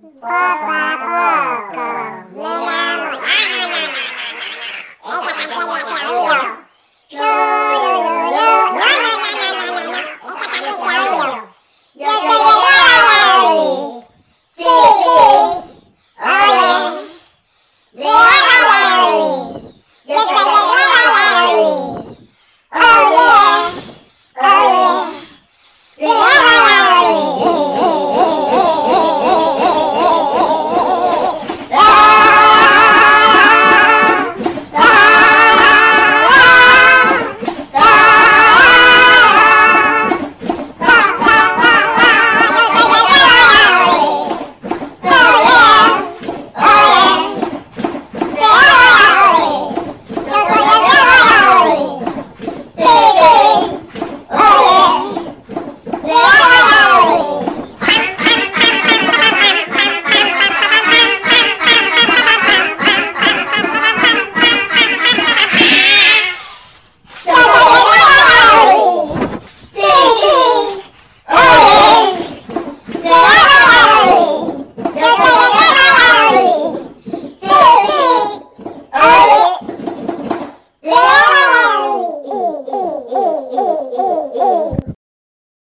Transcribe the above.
Poco a